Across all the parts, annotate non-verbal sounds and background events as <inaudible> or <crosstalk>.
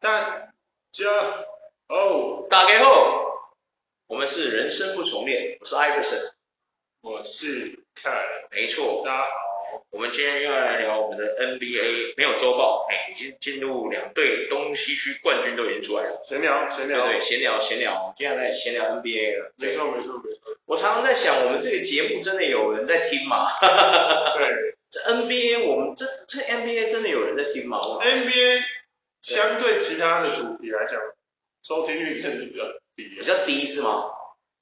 大家哦，大家好，我们是人生不重练，我是艾弗森，我是凯，没错，大家好，我们今天又要来聊我们的 NBA，没有周报，哎，已经进入两队东西区冠军都已经出来了，闲聊闲聊，对对，闲聊闲聊，接下来闲聊 NBA 了，没错没错没错，我常常在想，我们这个节目真的有人在听吗？对，<laughs> 这 NBA 我们这这 NBA 真的有人在听吗？NBA 相对其他的主题来讲，收听率肯定比较低，比较低是吗？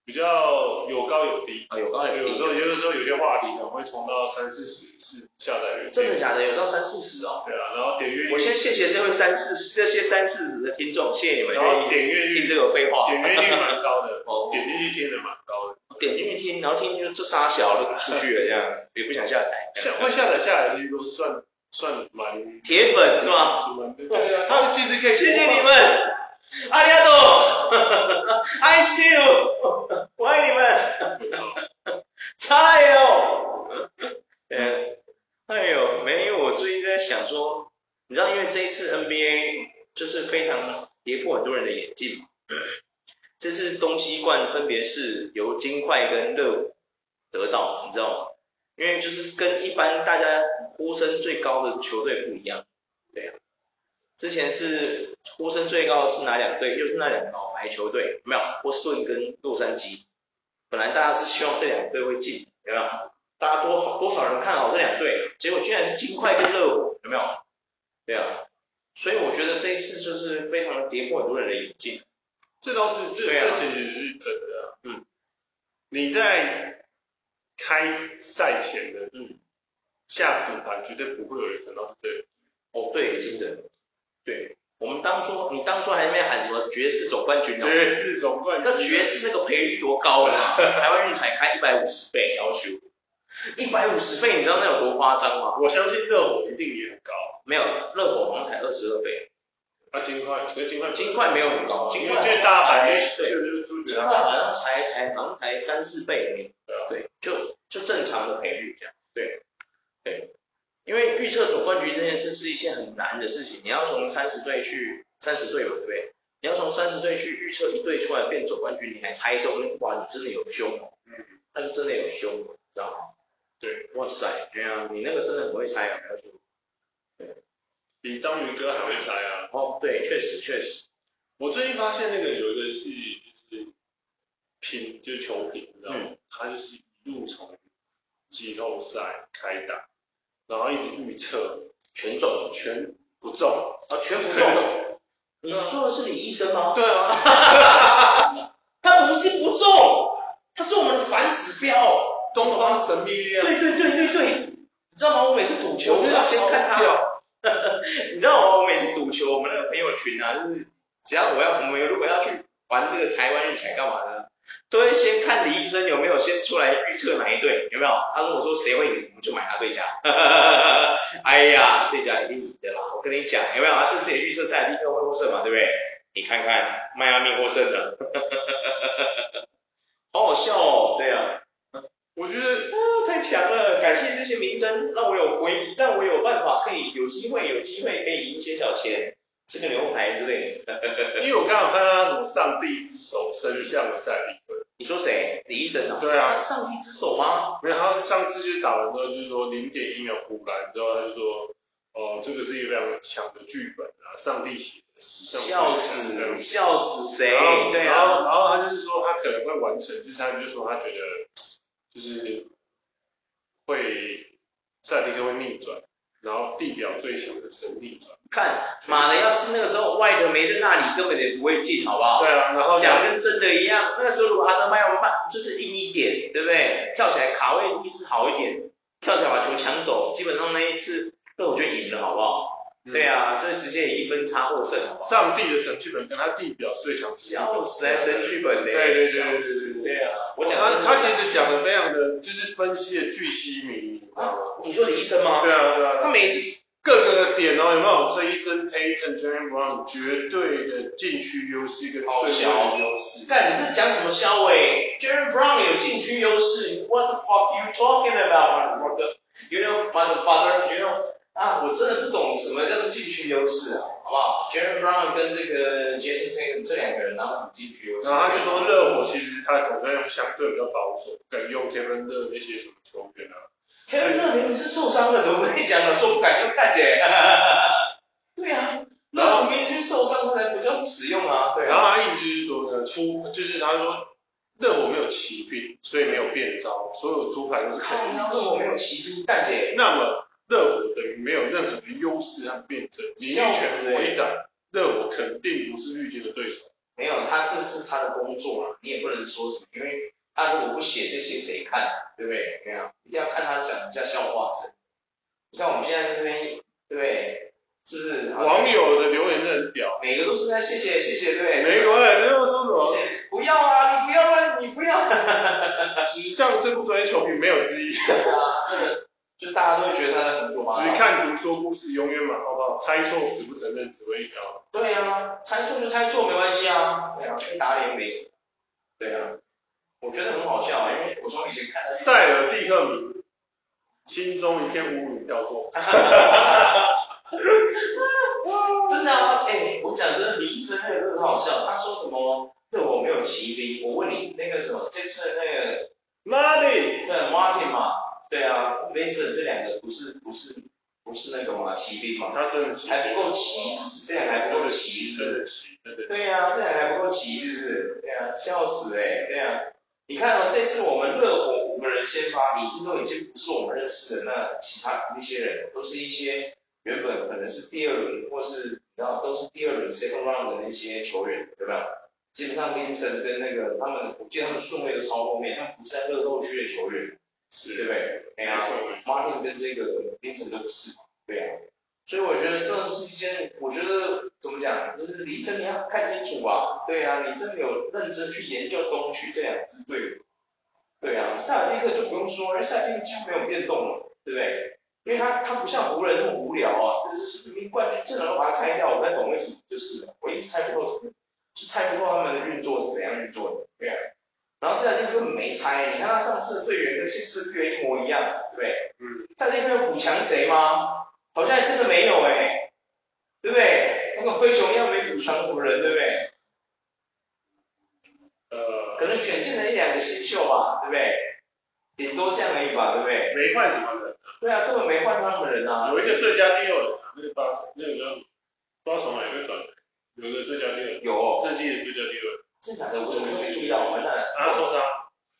比较有高有低啊，有高有低。有时候有的时候有些话题可能会冲到三四十次下载率。真的假的？有到三四十哦？对啊，然后点阅。我先谢谢这位三四这些三四十的听众，谢谢你们。然后点阅率听这个废话。点阅率蛮高的。<laughs> 哦。点进去听的蛮高的。点进去听，然后听就这仨小都出去了这样，也不想下载。下会下载下来其实都算算蛮。铁粉是吗？对啊。他们其实可以。谢谢你们。<laughs> 阿里阿多，I see you，我爱你们，<laughs> 加油！嗯，哎呦，没有，我最近在想说，你知道，因为这一次 NBA 就是非常跌破很多人的眼镜嘛，这次东西冠分别是由金块跟热火得到，你知道吗？因为就是跟一般大家呼声最高的球队不一样，对啊。之前是呼声最高的是哪两队？又是那两个老牌球队，有没有？波士顿跟洛杉矶。本来大家是希望这两队会进，有没有？大家多多少人看好这两队，结果居然是金块跟热火，有没有？对啊，所以我觉得这一次就是非常的跌破很多人的眼镜。这倒是，这、啊、这其实是真的、啊。嗯。你在开赛前的嗯下赌盘，绝对不会有人想到是这个。哦，对，真的。对，我们当初你当初还在那边喊什么爵士总冠军呢？爵士总冠军，那爵士那个赔率多高啊？<laughs> 台湾运彩开一百五十倍，要求一百五十倍，你知道那有多夸张吗？我相信热火一定也很高。没有，热火好像才二十二倍。啊，金块，金块，金块没有很高，金块最大牌对，金块好像才才好像才三四倍对啊，对，就就正常的赔率这样，对，对。因为预测总冠军这件事是一件很难的事情，你要从三十队去三十队嘛，对不对？你要从三十队去预测一队出来变总冠军，你还猜中，那哇，你真的有凶哦，嗯，那就真的有凶，知道吗？对，哇塞，对啊，你那个真的很会猜啊，要说，对，比章鱼哥还会猜啊。哦，对，确实确实，我最近发现那个有一个是就是品就是球品，你知道吗？嗯、他就是一路从季后赛开打。然后一直预测全中全不中啊，全不中。<laughs> 你说的是李医生吗？对啊。<laughs> 他不是不中，他是我们的反指标。东方神秘力量。对对对对对。你知道吗？我每次赌球，我都要先看他。<laughs> 你知道吗？我每次赌球，我们那个朋友群啊，就是只要我要，我们如果要去玩这个台湾运彩干嘛的？都会先看李医生有没有先出来预测哪一队，有没有？他如果说谁会赢，我们就买他对家。<laughs> 哎呀，对家一定赢的啦！我跟你讲，有没有？他这次也预测赛立刻会获胜嘛，对不对？你看看迈阿密获胜了，<laughs> 好好笑哦。对啊，我觉得太强了，感谢这些明灯，让我有唯一，但我有办法可以有机会，有机会可以赢一些小钱。吃个牛排之类的，<laughs> 因为我刚好看到他什么上帝之手伸向了赛迪克。你说谁？李医生啊？对啊。他是上帝之手吗？没有，他上次就是打完之后就是说零点一秒补篮之后他就说，哦、呃，这个是一个非常强的剧本啊，上帝写的史上。笑死，笑死谁？对啊。然后，然后他就是说他可能会完成，就是他就说他觉得就是会赛迪就会逆转。然后地表最强的神逆转，看妈的，要是那个时候外德没在那里，根本也不会进，好不好？对啊，然后讲跟真的一样，那个时候如果阿德麦我们办，就是硬一点，对不对？跳起来卡位意识好一点，跳起来把球抢走，基本上那一次，那我就赢了，好不好？对啊，就直接以一分差获胜，好不好？上帝的神剧本跟他地表最强，笑死，神剧本嘞，对对对对对对啊！我讲他他其实讲的非常的，就是分析的巨细靡遗啊。你说李医生吗？对啊对啊，他每次各个的点哦，有没有？Jason Tatum、Jaylen Brown 绝对的禁区优势跟对外优势。干，你这讲什么肖伟？Jaylen Brown 有禁区优势？What the fuck you talking about, motherfucker? You know，mother father，you know? 啊，我真的不懂什么叫做禁区优势啊，好不好？Jaylen Brown 跟这个 Jayson Tatum 这两个人拿什么禁区优势？然后他就说热火其实他总在用相对比较保守，不敢用 Kevin Love 那些什么球员啊。Kevin Love 明明是受伤了，怎么跟你讲了说不敢用大姐？<laughs> 对啊，那我明明是受伤，他才不叫不使用啊。对啊。然后他意思就是说呢，出就是他说热火没有骑兵，所以没有变招，所有出牌都是看。热火没有骑兵，大姐。那么。热火等于没有任何的优势和辩证，你一拳回掌，热火肯定不是绿军的对手。没有，他这是他的工作啊，你也不能说什么，因为他如果不写这些谁看，对不对？没有，一定要看他讲一下笑话。你看我们现在在这边，对不对？是不是？网友的留言是很屌，每个都是在谢谢谢谢，对。没有，你又说什么？不要啊！你不要啊！你不要。史上最不专业球评没有之一。<laughs> 就大家都会觉得他在胡说八道。只看图说故事，永远马后炮，猜错死不承认，只会一条。对啊，猜错就猜错，没关系啊。对啊，去打脸没什么。对啊，我觉得很好笑啊，因为我从以前看他。塞尔蒂克米，心中一片乌云飘过。<laughs> 真的啊，哎、欸，我讲真的，李医生那个真的很好笑。他说什么？热火没有骑兵。我问你，那个什么，这次那个。Martin。对，Martin 嘛。对啊，Vincent 这两个不是不是不是那个嘛，骑兵嘛，他真的是，还不够骑，是不是？这样还不够骑，真的骑，对对。对啊，这样还不够骑，是不是？对啊，笑死哎、欸，对啊。你看哦，这次我们热火五个人先发，已经都已经不是我们认识的那其他那些人，都是一些原本可能是第二轮或是你知道都是第二轮 second round 的那些球员，对吧？基本上 Vincent 跟那个他们，我记得他们顺位都超后面，他们不是在热斗区的球员。是，对不对？哎呀，Martin 跟这个冰城都不是，对啊。所以我觉得这是一件，我觉得怎么讲，就是李晨你要看清楚啊，对啊，你真的有认真去研究东区这两支队，对啊，塞尔蒂克就不用说，因为塞尔蒂克几乎没有变动了，对不对？因为他他不像湖人那么无聊啊，就是明明冠军阵容都把它拆掉，我不太懂为什么，就是我一直猜不透，是猜不透他们的运作是怎样运作的，对啊。然后塞尔蒂克根本没拆，你看他上次的队员跟这次队员一模一样，对不对？嗯。塞尔蒂克有补强谁吗？好像还真的没有哎，对不对？那个灰熊一样没补强什么人，对不对？呃。可能选进了一两个新秀吧，对不对？顶多这样而已吧，对不对？没换什么人。对啊，根本没换他们人啊。有一个最佳第六人，那个八，那个叫不知道从哪个转，有个最佳第六。有。这季的最佳第六人。真的假的？我怎么没注意到？完蛋了。他受伤。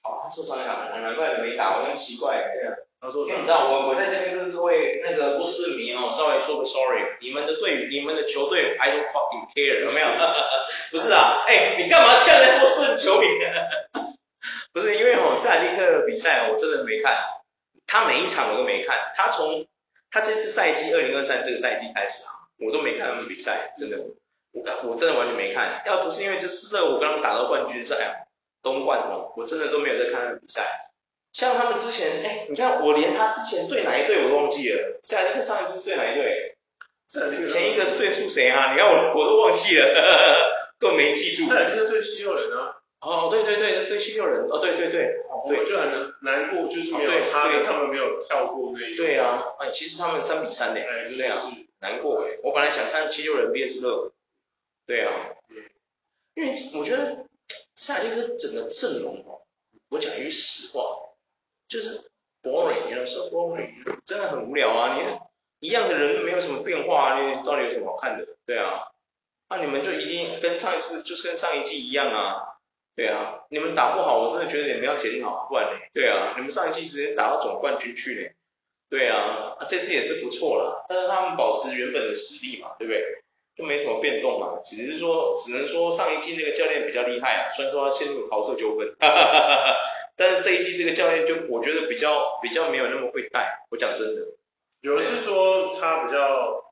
哦，他受伤了，难怪没打，我很奇怪。对啊。他受伤。因为你知道，我我在这边跟各位那个波士顿迷哦，稍微说个 sorry，你们的队，你们的球队，I don't fucking care，有没有？<laughs> 不是啊，哎，你干嘛呛人波士顿球迷？<laughs> 不是，因为哦，塞尔蒂克比赛我真的没看，他每一场我都没看，他从他这次赛季二零二三这个赛季开始啊，我都没看他们比赛，真的。我我真的完全没看，要不是因为这次我跟他们打到冠军赛，东冠哦，我真的都没有在看他们比赛。像他们之前，哎，你看我连他之前对哪一队我都忘记了。塞尔蒂克上一次是对哪一队？前一个是对付谁啊？你看我我都忘记了，呵呵都没记住。塞尔蒂克对七六人啊。哦，对对对，对七六人。哦，对对对。我就很难过，就是没有他，哦、对他们没有跳过那一个。对啊，哎，其实他们三比三的，哎，就这样。是难过哎，我本来想看七六人 VS 热火。对啊，因为我觉得塞尔蒂克整个阵容哦，我讲一句实话，就是 boring，有时候 boring，真的很无聊啊！你一样的人没有什么变化啊，你到底有什么好看的？对啊，那、你们就一定跟上一次，就是跟上一季一样啊？对啊，你们打不好，我真的觉得你们要检讨，不然呢？对啊，你们上一季直接打到总冠军去呢？对啊，啊，这次也是不错啦，但是他们保持原本的实力嘛，对不对？就没什么变动嘛，只是说，只能说上一季那个教练比较厉害啊，虽然说他陷入桃色纠纷，哈哈哈哈，但是这一季这个教练就我觉得比较比较没有那么会带，我讲真的。有人是说他比较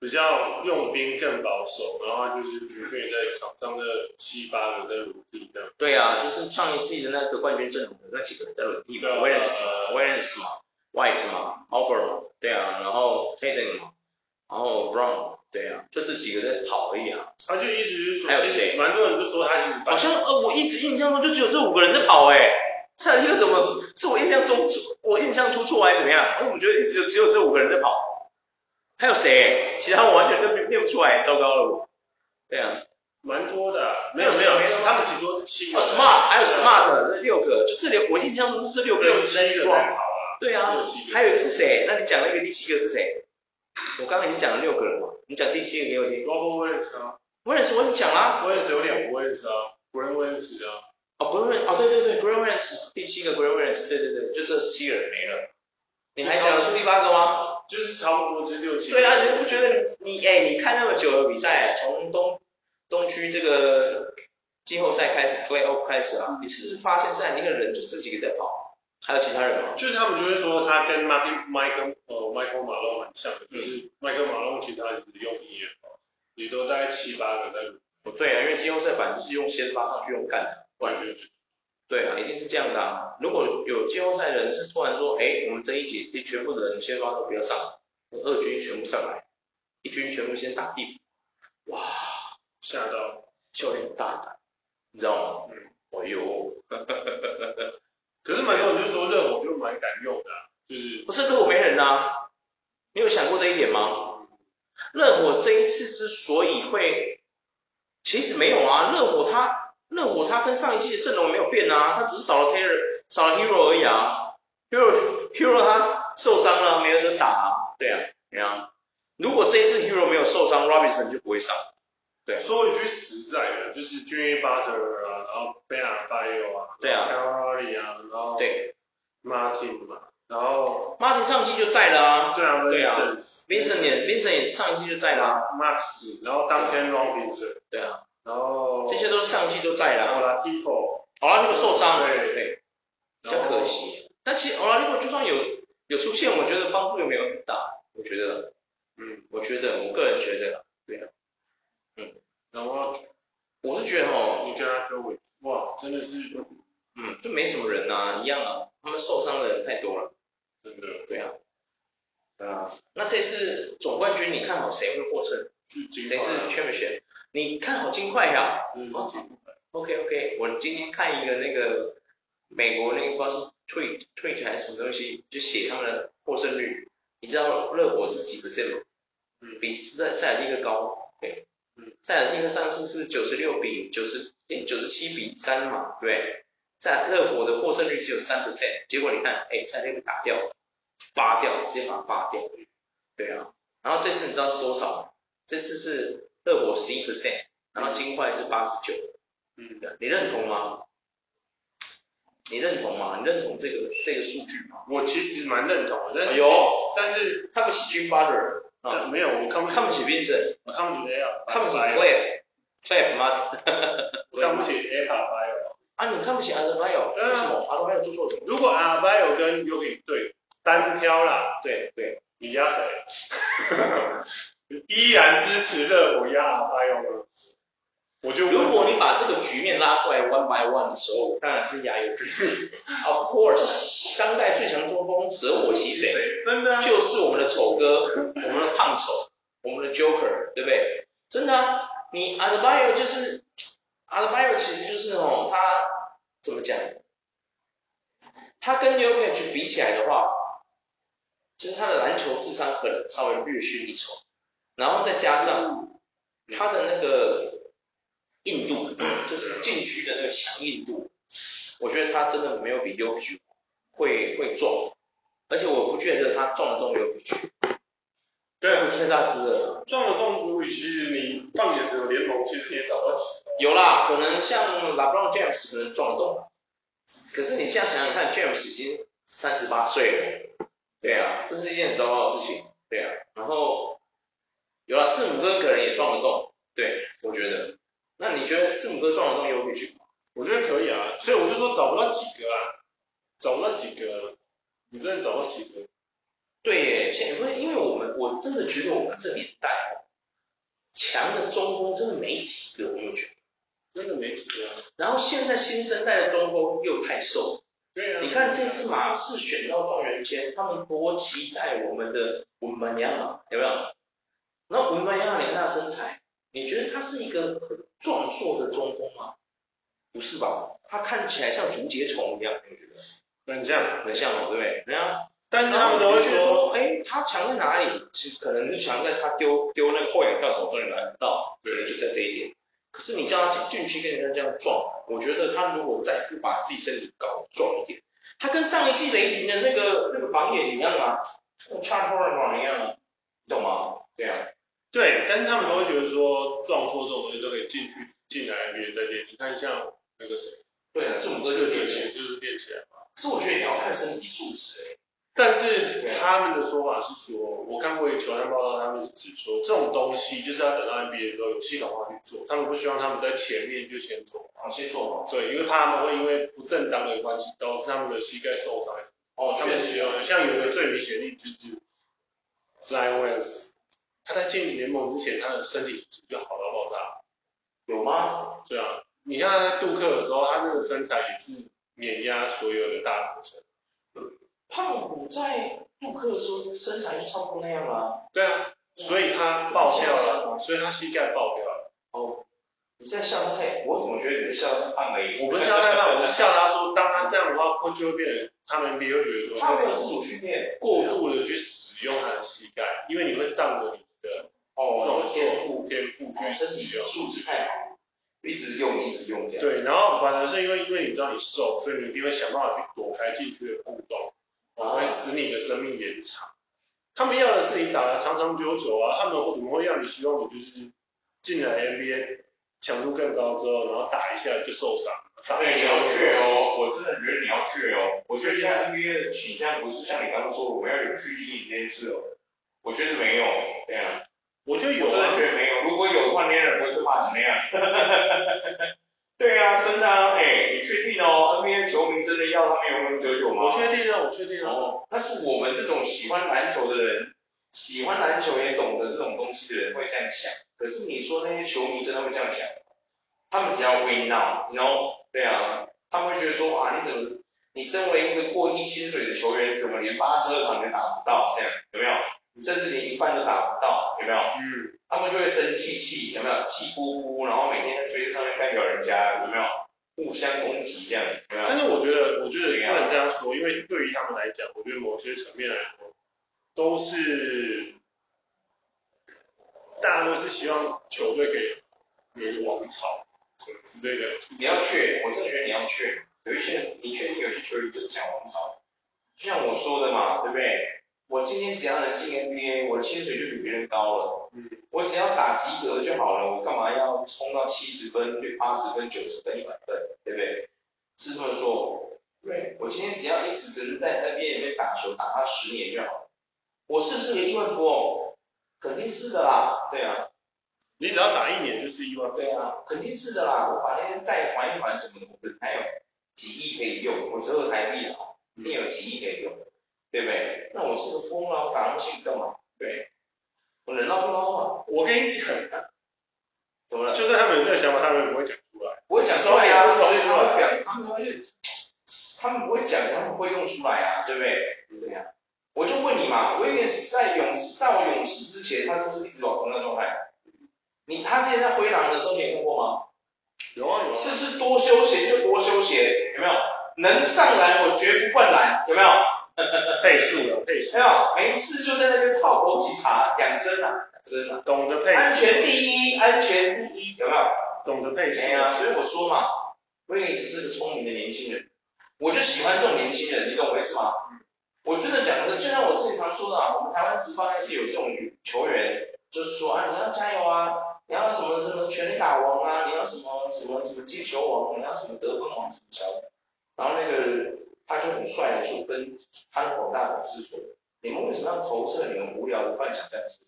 比较用兵更保守，然后就是局限在场上的七八个在轮替这样。对啊，就是上一季的那个冠军阵容的那几个人在轮替嘛，Williams 嘛，White 嘛，Horford 嘛，对啊，然后 Tatum 嘛，然后 Brown。对啊，就这几个在跑而已啊。他就一直是说，还有谁？蛮多人就说他好像呃，我一直印象中就只有这五个人在跑哎。塞尔蒂克怎么是我印象中我印象出错还是怎么样？我怎么觉得一直只有这五个人在跑？还有谁？其他我完全都念不出来，糟糕了我。对啊，蛮多的，没有没有，他们只多是七个。哦，smart，还有 smart，这六个，就这里我印象中是这六个。六七个在跑啊。对啊，还有一个是谁？那你讲那个第七个是谁？我刚刚已经讲了六个人嘛，你讲第七个给我听。Robert Williams 啊。Williams 我已经讲了。Williams 有两个 Williams 啊，Grant Williams 啊。哦 Williams，哦对对对 Williams，第七个 Williams，对对对，就这七个人没了。你还讲得出第八个吗？就是差不多，就是六七。对啊，你不觉得你你哎，你看那么久的比赛，从东东区这个季后赛开始，Playoff 开始啊，你是发现现在那个人就这几个在跑，还有其他人吗？就是他们就会说他跟 Michael Michael 呃 Michael Malone 很像的，就是 Michael Malone 其实他是用一也好，也都大概七八个在。不对啊，因为季后赛版就是用先发上去用干的，不然就是。对啊，一定是这样的啊！如果有季后赛人是突然说，哎，我们这一节全部的人先发都不要上，二军全部上来，一军全部先打地，哇，吓到，教练很大胆，你知道吗？嗯，哎呦，可是蛮多人就说热火就蛮敢用的，就是不是热火没人啊？你有想过这一点吗？热火这一次之所以会，其实没有啊，热火他。热火他跟上一季的阵容没有变啊，他只是少了 Taylor，少了 Hero 而已啊。Hero Hero 他受伤了，没人打啊。对啊，对啊。如果这一次 Hero 没有受伤，Robinson 就不会上。对。说一句实在的，就是 Jimmy Butler 啊，然后 Bam Adebayo 啊，对啊，Curry 啊，然后对，Martin 嘛，然后 Martin 上季就在了啊。对啊，对啊。Vincent 也 Vincent 也上季就在了啊。Max，然后 Duncan Robinson。对啊。然后这些都是上季都在的。Oladipo，奥拉迪波受伤了，对对对，比较可惜。但其实奥拉迪波就算有有出现，我觉得帮助也没有很大。我觉得，嗯，我觉得，我个人觉得，对啊，嗯，然后我是觉得哦，你跟他周围，哇，真的是，嗯，就没什么人啊，一样啊，他们受伤的人太多了，真的，对啊，啊，那这次总冠军你看好谁会获胜？谁是 Championship？你看好金块呀？嗯，OK OK，我今天看一个那个美国那个不知道是 tweet tweet 还是什么东西，就写他们的获胜率。你知道热火是几 percent 吗？嗯，比塞塞尔蒂克高。对，嗯，塞尔蒂克上次是九十六比九十，哎，九十七比三嘛，对。在热火的获胜率只有三 percent，结果你看，哎，塞尔蒂克打掉，拔掉，直接把它拔掉。对啊，然后这次你知道是多少？这次是。热火十一 percent，然后金块是八十九，嗯，你认同吗？你认同吗？你认同这个这个数据吗？我其实蛮认同的，但是，哎，但是他不起 Jimmy Butler 啊，没有，我看不看不起 Vincent，我看不起谁啊？看不起 Clay，Clay 吗？我看不起 Adebayo 啊，你看不起 Adebayo？为什么？Adebayo 做错什么？如果 Adebayo 跟 Jokic 对单挑啦，对对，你压谁？<laughs> 依然支持热火压阿巴约吗？我就如果你把这个局面拉出来 one by one 的时候，当然是压有支持。<laughs> Of course，当代最舍我其谁？真的、啊，就是我们的丑哥，我们的胖丑，我们的 Joker，对不对？真的、啊，你阿德巴约就是阿德巴约，其实就是哦，他怎么讲？他跟 Jokic 比起来的话，就是他的篮球智商可能稍微略逊一筹。然后再加上他的那个硬度，<clears throat> 就是禁区的那个强硬度，我觉得他真的没有比 Jokic 会会壮，而且我不觉得他撞得动 Jokic。对，太大只了。撞得动 Jokic，其实你放眼整个联盟，其实也找不到几个。有啦，可能像 LeBron James 可能撞得动，可是你现在想想看，James 已经三十八岁了，对啊，这是一件很糟糕的事情，对啊，然后。有了，字母哥可能也撞得动，对，我觉得。那你觉得字母哥撞得动有可以去吗？我觉得可以啊，所以我就说找不到几个啊，找不到几个，你真的找到几个？对耶，现在因为我们我真的觉得我们这年代强的中锋真的没几个，我有觉得，真的没几个啊。然后现在新生代的中锋又太瘦，对啊。你看这次马刺选到状元签，他们多期待我们的文班亚马，有没有？那文班亚马那身材，你觉得他是一个很壮硕的中锋吗？不是吧？他看起来像竹节虫一样，你觉得？很像，很像哦，对不对？人家但是他们都会说，哎，他强在哪里？其实可能是强在他丢丢那个后仰跳投中你来不到，可能就在这一点。可是你叫他进去跟人家这样撞，我觉得他如果再不把自己身体搞壮一点，他跟上一季雷霆的那个那个榜眼一样啊，跟 Charles Barkley 一样啊，你懂吗？对啊，对，但是他们都会觉得说撞错这种东西都可以进去进来别人再练。你看像那个谁，对啊，这种歌就是练起来，就是练起来是我觉得你要看身体素质哎。但是他们的说法是说，我看过一个球探报道，他们是指说这种东西就是要等到 NBA 的时候有系统化去做，他们不希望他们在前面就先做，好先做好。对，因为怕他们会因为不正当的关系导致他们的膝盖受伤。哦，确实哦，像有一个最明显的例子就是 Zion Williams，他在进联盟之前，他的身体素质就好到爆炸。有吗？对啊，你看他在杜克的时候，他那个身材也是碾压所有的大学生。胖虎在杜克的时候身材就差不多那样了。对啊，所以他爆掉了，所以他膝盖爆掉了。哦，你在笑他？我怎么觉得你在笑他胖而已？我不是笑他胖，我是笑他说，当他这样的话，会就会变成他们 NBA 会觉得说，他没有自主训练，过度的去使用他的膝盖，因为你会仗着你的哦天赋天赋去使用，素质太好，一直用一直用这样。对，然后反而是因为因为你知道你瘦，所以你一定会想办法去躲开进去的互动。啊，会使你的生命延长。他们要的是你打得长长久久啊，他们怎么会让你希望你就是进来 NBA 强度更高之后，然后打一下就受伤？对，你要去哦，我真的觉得你要去哦。我觉得现在 NBA 的倾向不是像你刚刚说我们要有去经营这件事哦，我觉得没有，对啊，我觉得有，我真的觉得没有。如果有的话，那样不会被骂成那样。<laughs> 对啊，真的啊，哎，你确定哦？NBA 球迷真的要他们永恒久久吗？我确定啊，我确定啊。哦，那是我们这种喜欢篮球的人，喜欢篮球也懂得这种东西的人会这样想。可是你说那些球迷真的会这样想？他们只要 win now，你 know？对啊，他们会觉得说啊，你怎么，你身为一个过亿薪水的球员，怎么连八十二场都打不到？这样有没有？你甚至连一半都打不到，有没有？嗯。他们就会生气气，有没有？气呼呼，然后每天在推特上面干掉人家，有没有？互相攻击这样，有没有？但是我觉得，我觉得不能这样说，因为对于他们来讲，我觉得某些层面来说，都是大家都是希望球队可以有一个王朝什么之类的。你要去，我真的觉得你要去。有一些人，你确定有些球员真的想王朝？就像我说的嘛，对不对？我今天只要能进 NBA，我的薪水就比别人高了。嗯，我只要打及格就好了，我干嘛要冲到七十分、八十分、九十分、一百分，对不对？是这么说。对，我今天只要一直只能在 NBA 里面打球，打他十年就好了。我是不是个亿万富翁？肯定是的啦。对啊，你只要打一年就是亿万富翁。对啊，肯定是的啦。我把那些债还一还什么的，我还有几亿可以用。我只有台币啊，一定有几亿可以用。对不对？那我是个疯了，我打那么兴干嘛？对，我人捞不捞嘛？我跟你讲，怎么了？就算他们有这个想法，他们也不会讲出来。不会讲出来呀，所以他们表，他们会，他们不会讲，他们会用出来啊，对不对？对呀。我就问你嘛，威廉斯在勇士到勇士之前，他是不是一直保持那状态？你他之前在灰狼的时候，你也看过吗？有啊有啊。是不是多休闲就多休闲？有没有？能上篮我绝不灌篮，有没有？<laughs> 配速了，配速。没有，每一次就在那边泡枸杞茶养生啊，真的。懂得配。安全第一，安全第一，有没有？懂得配速。对啊，所以我说嘛，威廉斯是个聪明的年轻人，我就喜欢这种年轻人，你懂我意思吗？嗯。我真的讲的，就像我之前常说的啊，我们台湾职棒还是有这种球员，就是说啊，你要加油啊，你要什么什么全力打王啊，你要什么什么什么接球王，你要什么得分王什么小的，然后那个。他就很帅的就，跟他的广大粉丝说，你们为什么要投射你们无聊的幻想在我身上？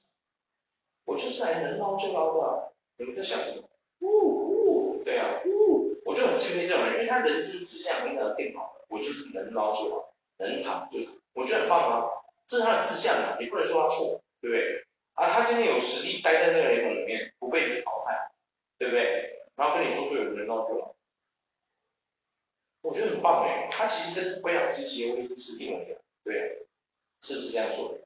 我就是来能捞就捞的，你们在想什么？呜呜，对啊，呜，我就很敬佩这种人，因为他人生志向非常的定好了，我就是能捞就好，能躺就躺，我觉得很棒啊，这是他的志向啊，你不能说他错，对不对？啊，他今天有实力待在那个联盟里面，不被你淘汰，对不对？然后跟你说对，能捞就捞。我觉得很棒哎，他其实跟灰狼之结威是一模一样，对啊，是不是这样说的？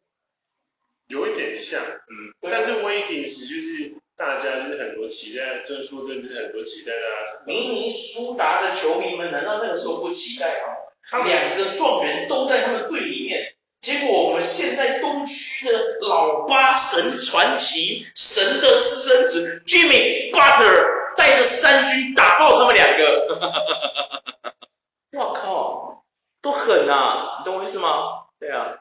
有一点像，嗯，但是威霆其实就是大家就是很多期待，就是说真的是很多期待大家。明尼苏达的球迷们难道那个时候不期待吗？他们两个状元都在他们队里面，结果我们现在东区的老八神传奇，神的私生子 Jimmy Butler 带着三军打爆他们两个。啊！你懂我意思吗？对啊，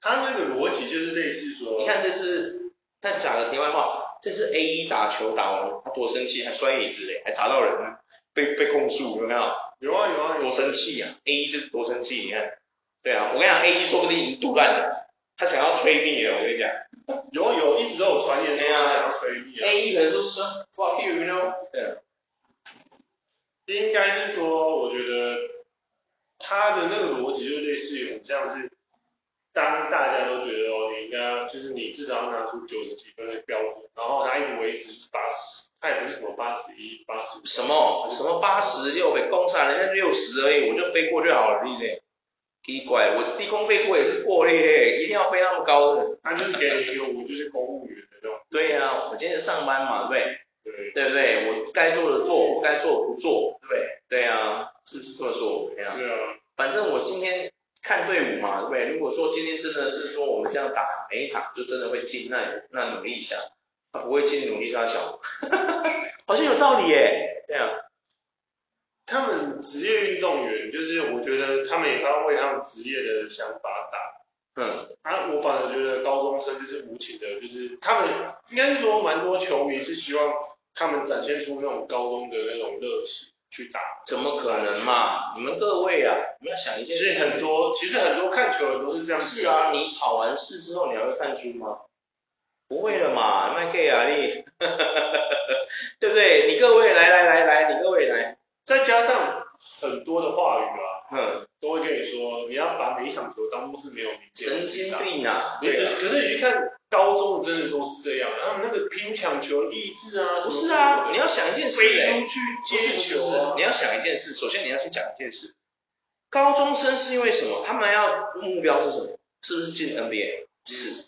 他那个逻辑就是类似说，你看这是，但讲个题外话，这是 A 一打球打完，他多生气，还摔椅子嘞，还砸到人呢，被被控诉，有没有？有啊有啊，多生气啊！A 一就是多生气，你看。对啊，我跟你讲，A 一说不定已经赌烂了，他想要吹灭了，我跟你讲。有有，一直都有传言说他想要吹蜜。A 一可能说是 fuck you，you know？对。应该是说，我觉得他的那个逻辑就类似于很像是，当大家都觉得哦，你应该就是你至少要拿出九十几分的标准，然后他一直维持八十，他也不是什么八十一、八十什么什么八十六被攻上，人家六十而已，我就飞过就好了，对不对？奇怪，我低空飞过也是过嘞，一定要飞那么高的？他就是给你一个，我就是公务员的那种。对呀、啊，我今天上班嘛，对不对？对对不对？我该做的做，不该做的不做，对不对？对啊，是不是这么说？对啊。是啊。反正我今天看队伍嘛，对不对？如果说今天真的是说我们这样打每一场就真的会进，那那努力一下，他不会进努力抓小，<laughs> 好像有道理耶。对啊。他们职业运动员，就是我觉得他们也要为他们职业的想法打。嗯。啊，我反而觉得高中生就是无情的，就是他们应该是说蛮多球迷是希望他们展现出那种高中的那种热情去打。怎么可能嘛？你们各位啊，你们要想一件事。其实很多，其实很多看球的都是这样。是啊，你考完试之后你还会看书吗？不会了嘛，卖给压力，<laughs> 对不对？你各位来来来来，你各位来。再加上很多的话语啊，嗯，都会跟你说，你要把每一场球当做是没有明天。神经病啊！你只可是你去看高中真的都是这样，然后那个拼抢球意志啊，不是啊，你要想一件事，飞出去你要想一件事，首先你要去讲一件事，高中生是因为什么？他们要目标是什么？是不是进 NBA？是。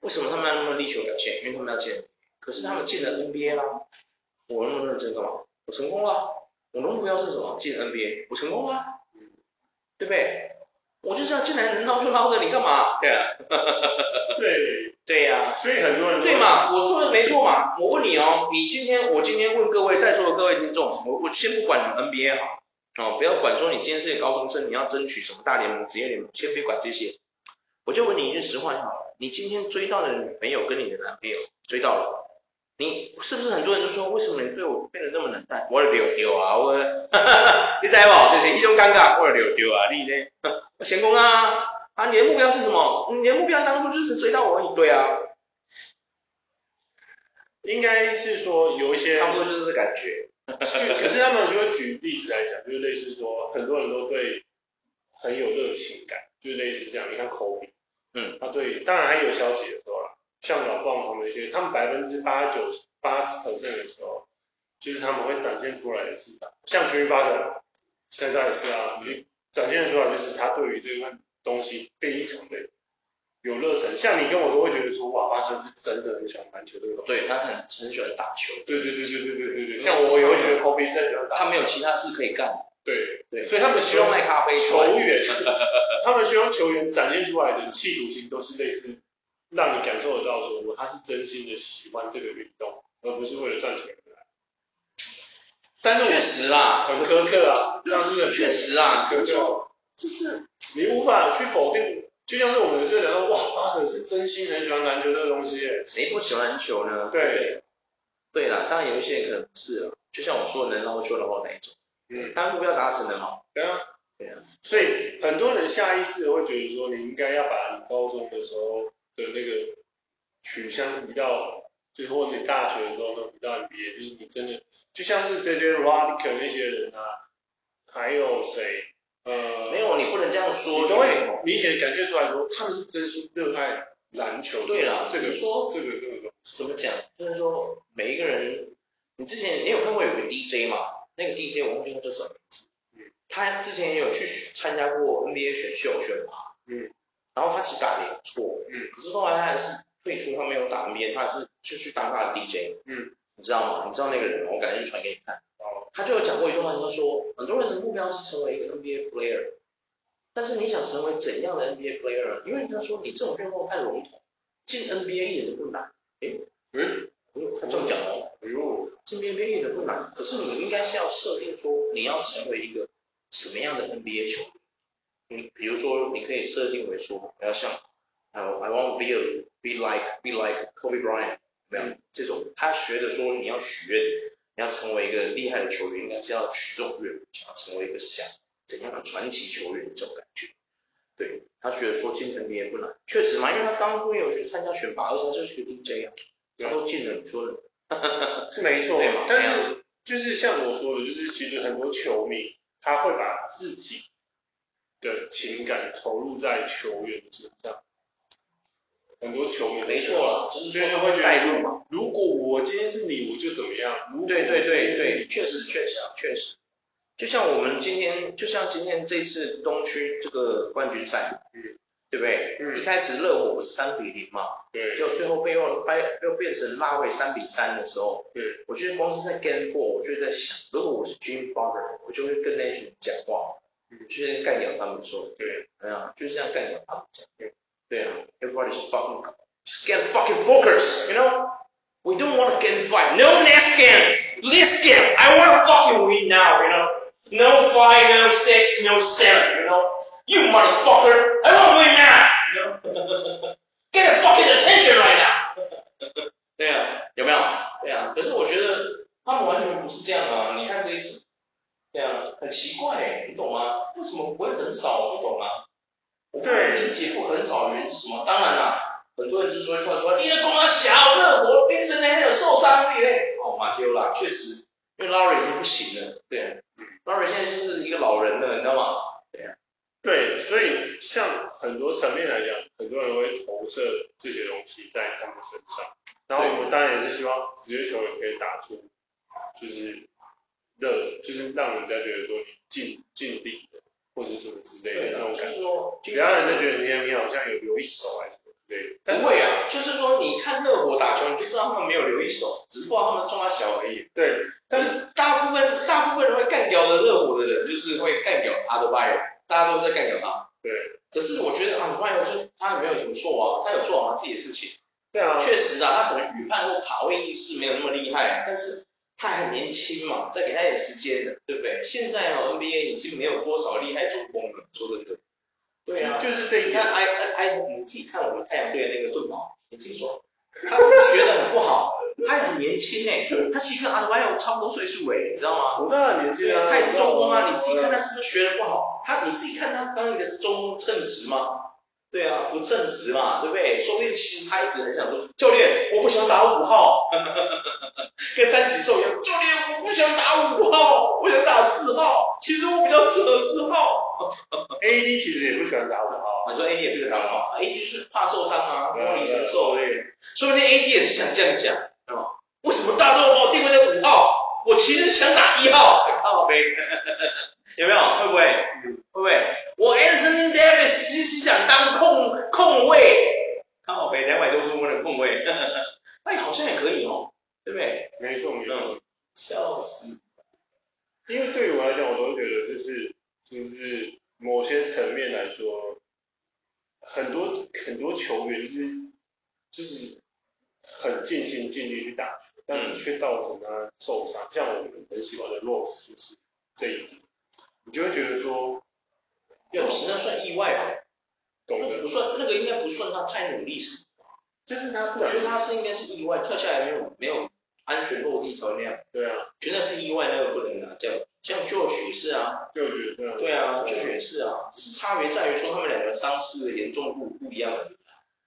为什么他们要那么力求表现？因为他们要进。可是他们进了 NBA 啦，我那么认真干嘛？我成功了。我的目标是什么？进 NBA，我成功了，对不对？我就是要进来能捞就捞的，你干嘛？对啊，对 <laughs> 对呀、啊，所以很多人对嘛，我说的没错嘛。我问你哦，你今天我今天问各位在座的各位听众，我我先不管你们 NBA 好，哦，不要管说你今天是个高中生，你要争取什么大联盟、职业联盟，先别管这些。我就问你一句实话就好了，你今天追到的女朋友跟你的男朋友追到了。你是不是很多人都说，为什么你对我变得那么冷淡？我丢丢啊，我，<laughs> 你知不？就是一种尴尬，我丢丢啊，你呢？<laughs> 我成功啊！啊，你的目标是什么？你的目标当初就是追到我而已，对啊。应该是说有一些，差不多就是这感觉。<laughs> 可是他们就会举例子来讲，就是类似说，很多人都对很有热情感，就是类似这样。你看科比，嗯，他对，当然还有消极的时候啦。像老棒他们一些，他们百分之八九八十 percent 的时候，就是他们会展现出来的是，像群发的，现在是啊，你展现出来就是他对于这个东西非常的有热忱。像你跟我都会觉得说，哇，巴特是真的很喜欢篮球这个东西。对，他很很喜欢打球。对对对对对对对对。像我也会觉得科比是很喜欢打球。他没有其他事可以干。对对。所以他们希望卖咖啡球员，他们希望球员展现出来的企图心都是类似。让你感受得到说，他是真心的喜欢这个运动，而不是为了赚钱而来。但是确实啦，很苛刻啊，这样是不是？确实啊，苛刻。就是你无法去否定，就像是我们这个人，哇，巴特是真心很喜欢篮球这个东西，谁不喜欢篮球呢？对，对啦，当然有一些人可能不是，就像我说的能捞球的话那一种，嗯，但目标达成的嘛。对啊，对啊，所以很多人下意识的会觉得说，你应该要把你高中的时候。的那个取向比较，就是或者你大学的时候都比较 NBA，就是你真的就像是这些 Rodica 那些人啊，还有谁？呃，没有，你不能这样说，你都会明显感觉出来说他们是真心热爱篮球。对啦，这个说这个这个怎么讲？就是说每一个人，你之前你有看过有个 DJ 吗？那个 DJ 我忘记他叫什么名字，嗯，他之前也有去参加过 NBA 选秀选拔，嗯。然后他其实打的也不错，嗯，可是后来他还是退出，他没有打 NBA，他还是就去当他的 DJ，嗯，你知道吗？你知道那个人吗？我改天去传给你看。哦，他就有讲过一句话，他说很多人的目标是成为一个 NBA player，但是你想成为怎样的 NBA player 呢？因为他说你这种愿望太笼统，进 NBA 一点都不难。诶，嗯，他这么讲哦，哎呦，进 NBA 一点都不难。可是你应该是要设定说你要成为一个什么样的 NBA 球员？你比如说你可以设定为说我要像 I I want to be a, be like be like Kobe Bryant，这样这种他学的说你要许愿，你要成为一个厉害的球员，应该是要许这种愿，想要成为一个像怎样的传奇球员这种感觉。对，他觉得说进 NBA 不难，确实嘛，因为他当初有去参加选拔，而且他就是个 DJ 啊，他都进了，你说的是没错嘛？但是就是像我说的，就是其实很多球迷他会把自己的情感投入在球员身上。很多球员没错了，就是说他会带入嘛。如果我今天是你，我就怎么样？对对对对，确实确实确实。就像我们今天，就像今天这次东区这个冠军赛，嗯，对不对？嗯。一开始热火不是三比零嘛？对。就最后被又掰又变成拉位三比三的时候，对。我觉得光是在 Game Four，我就在想，如果我是 Jimmy Butler，我就会跟那群人讲话，嗯，就是干掉他们说，对，哎呀，就是这样干掉他们讲，对。对啊，everybody's fucking just get fucking focus，you know? We don't want to get fight. No next game, this game. I want to fucking win now, you know? No five, no six, no seven, you know? You motherfucker, I want to win now, you know? <laughs> Get the fucking attention right now. <laughs> 对啊，有没有？对啊，可是我觉得他们完全不是这样啊！你看这一次， 对啊，很奇怪，你懂吗？为什么不会很少？我不懂啊。我不理解不很少的原因是什么？当然啦，很多人就说出来说，你的功劳小，热火冰神还有受伤力嘞。哦，马修啦，确实，因为拉瑞已经不行了，对啊，拉瑞现在就是一个老人了，你知道吗？对啊，对，所以像很多层面来讲，很多人会投射这些东西在他们身上，然后我们当然也是希望职业球员可以打出，就是热，就是让人家觉得说你尽尽力。或者什么之类的那种感觉，其他人就觉得你你好像有留一手还是什么之类的。不会啊，就是说你看热火打球，你就知道他们没有留一手，只是不知道他们中他小而已。对，但是大部分大部分人会干掉的热火的人，就是会干掉阿德巴约，大家都是在干掉他。对，可是我觉得阿德巴约就他也没有什么错啊，他有做好他自己的事情。对啊，确实啊，他可能预判或卡位意识没有那么厉害，但是。他还年轻嘛，再给他一点时间的，对不对？现在哦，NBA 已经没有多少厉害中锋了，说真的。对啊，就，就是这一。你看埃埃埃，你自己看我们太阳队的那个盾宝，你自己说，他是学的很不好，他也很年轻哎，他其实跟阿德巴约差不多岁数哎，你知道吗？我知道很年轻啊。他也是中锋啊，你自己看他是不是学的不好？他你自己看他当一个中锋称职吗？对啊，不正直嘛，对不对？说不定其实他一直很想说，教练，我不想打五号，<laughs> 跟三级兽一样，教练，我不想打五号，我想打四号。其实我比较适合四号。AD 其实也不喜欢打五号，你说 AD 也不喜欢打五号，AD 是怕受伤啊，脱离承受对。说不定 AD 也是想这样讲？为什么大家都把我定位在五号？我其实想打一号，<laughs> 靠呗，<laughs> 有没有？会不会？会不会？我 Anthony Davis 其实想当控控卫，靠呗两百多公分的控卫，哎，好像也可以哦，对不对？没错没错，笑死。因为对于我来讲，我都觉得就是就是某些层面来说，很多很多球员就是就是很尽心尽力去打球，但却造成他受伤。像我们很喜欢的 Rose 就是这一点，你就会觉得说。有时那算意外吧，懂的，不算那个应该不算他太努力是，就是他，我觉得他是应该是意外，跳下来没有没有安全落地才会那样。对啊，觉得是意外那个不能拿掉，像 Josh 也是啊对啊，对啊，Josh 也是啊，只是差别在于说他们两个伤势的严重度不一样而已。